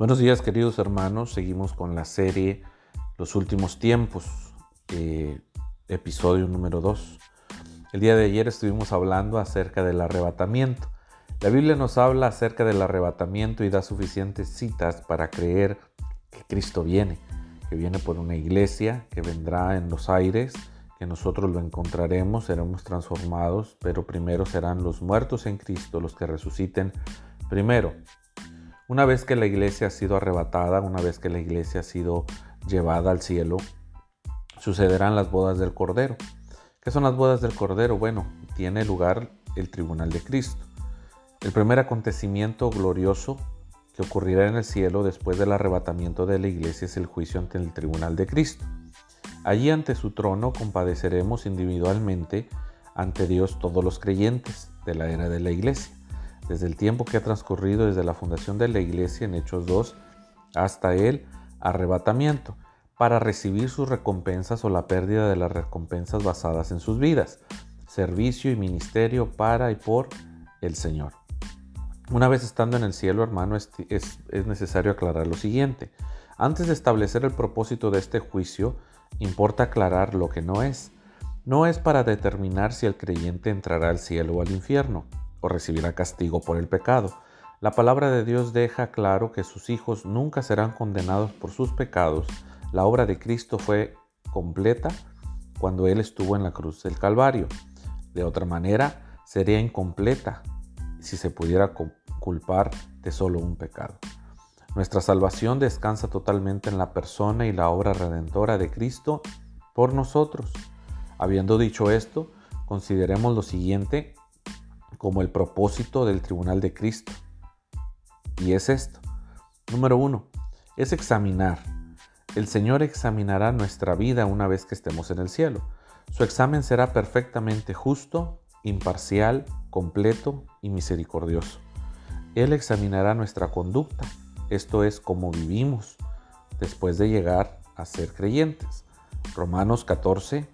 Buenos días queridos hermanos, seguimos con la serie Los últimos tiempos, eh, episodio número 2. El día de ayer estuvimos hablando acerca del arrebatamiento. La Biblia nos habla acerca del arrebatamiento y da suficientes citas para creer que Cristo viene, que viene por una iglesia, que vendrá en los aires, que nosotros lo encontraremos, seremos transformados, pero primero serán los muertos en Cristo los que resuciten primero. Una vez que la iglesia ha sido arrebatada, una vez que la iglesia ha sido llevada al cielo, sucederán las bodas del Cordero. ¿Qué son las bodas del Cordero? Bueno, tiene lugar el tribunal de Cristo. El primer acontecimiento glorioso que ocurrirá en el cielo después del arrebatamiento de la iglesia es el juicio ante el tribunal de Cristo. Allí ante su trono compadeceremos individualmente ante Dios todos los creyentes de la era de la iglesia desde el tiempo que ha transcurrido desde la fundación de la iglesia en Hechos 2 hasta el arrebatamiento, para recibir sus recompensas o la pérdida de las recompensas basadas en sus vidas, servicio y ministerio para y por el Señor. Una vez estando en el cielo, hermano, es, es, necesario aclarar lo siguiente. Antes de establecer el propósito de este juicio, importa aclarar lo que no es. No es para determinar si el creyente entrará al cielo o al infierno o recibirá castigo por el pecado. La palabra de Dios deja claro que sus hijos nunca serán condenados por sus pecados. La obra de Cristo fue completa cuando Él estuvo en la cruz del Calvario. De otra manera, sería incompleta si se pudiera culpar de solo un pecado. Nuestra salvación descansa totalmente en la persona y la obra redentora de Cristo por nosotros. Habiendo dicho esto, consideremos lo siguiente como el propósito del tribunal de Cristo. Y es esto. Número uno, es examinar. El Señor examinará nuestra vida una vez que estemos en el cielo. Su examen será perfectamente justo, imparcial, completo y misericordioso. Él examinará nuestra conducta, esto es cómo vivimos después de llegar a ser creyentes. Romanos 14,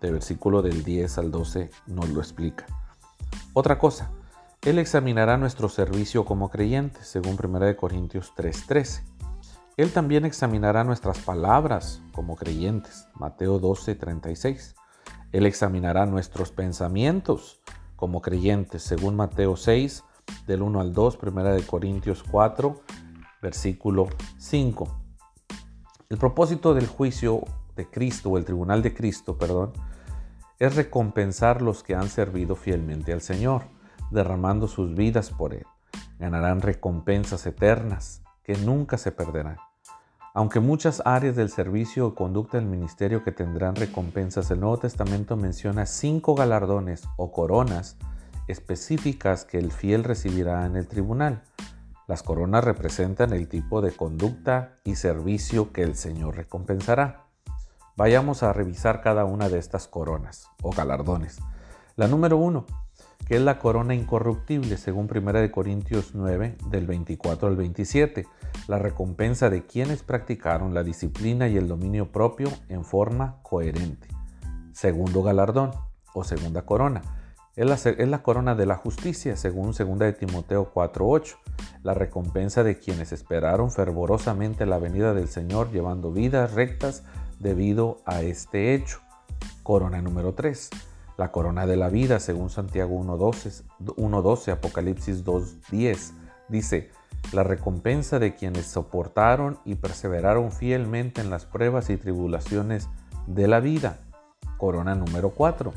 de versículo del 10 al 12, nos lo explica. Otra cosa, Él examinará nuestro servicio como creyentes, según 1 Corintios 3:13. Él también examinará nuestras palabras como creyentes, Mateo 12:36. Él examinará nuestros pensamientos como creyentes, según Mateo 6, del 1 al 2, 1 Corintios 4, versículo 5. El propósito del juicio de Cristo, o el tribunal de Cristo, perdón, es recompensar los que han servido fielmente al Señor, derramando sus vidas por Él. Ganarán recompensas eternas que nunca se perderán. Aunque muchas áreas del servicio o conducta del ministerio que tendrán recompensas, el Nuevo Testamento menciona cinco galardones o coronas específicas que el fiel recibirá en el tribunal. Las coronas representan el tipo de conducta y servicio que el Señor recompensará. Vayamos a revisar cada una de estas coronas o galardones. La número uno, que es la corona incorruptible, según 1 Corintios 9, del 24 al 27, la recompensa de quienes practicaron la disciplina y el dominio propio en forma coherente. Segundo galardón o segunda corona, es la, es la corona de la justicia, según 2 de Timoteo 4:8, la recompensa de quienes esperaron fervorosamente la venida del Señor llevando vidas rectas debido a este hecho. Corona número 3. La corona de la vida, según Santiago 1.12, Apocalipsis 2.10, dice, la recompensa de quienes soportaron y perseveraron fielmente en las pruebas y tribulaciones de la vida. Corona número 4.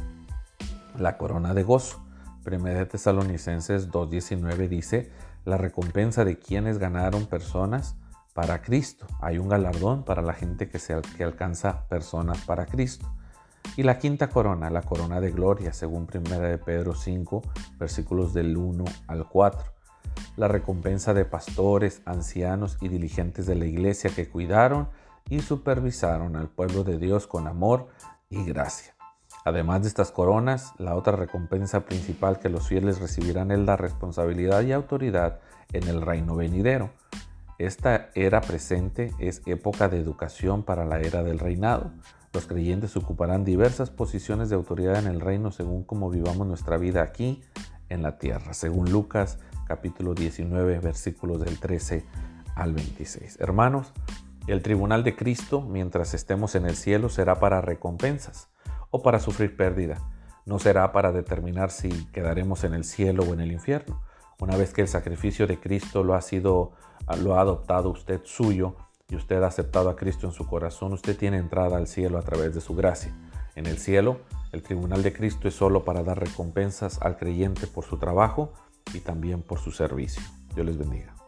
La corona de gozo. 1 Tesalonicenses 2.19 dice, la recompensa de quienes ganaron personas para Cristo. Hay un galardón para la gente que, se, alcanza personas para Cristo. Y la quinta corona, la corona de gloria, según 1 de Pedro 5, versículos del 1 al 4. La recompensa de pastores, ancianos y diligentes de la iglesia que cuidaron y supervisaron al pueblo de Dios con amor y gracia. Además de estas coronas, la otra recompensa principal que los fieles recibirán es la responsabilidad y autoridad en el reino venidero. Esta era presente es época de educación para la era del reinado. Los creyentes ocuparán diversas posiciones de autoridad en el reino según cómo vivamos nuestra vida aquí en la tierra, según Lucas capítulo 19 versículos del 13 al 26. Hermanos, el tribunal de Cristo, mientras estemos en el cielo, será para recompensas o para sufrir pérdida. No será para determinar si quedaremos en el cielo o en el infierno. Una vez que el sacrificio de Cristo lo ha sido, lo ha adoptado usted suyo y usted ha aceptado a Cristo en su corazón, usted tiene entrada al cielo a través de su gracia. En el cielo, el tribunal de Cristo es solo para dar recompensas al creyente por su trabajo y también por su servicio. Dios les bendiga.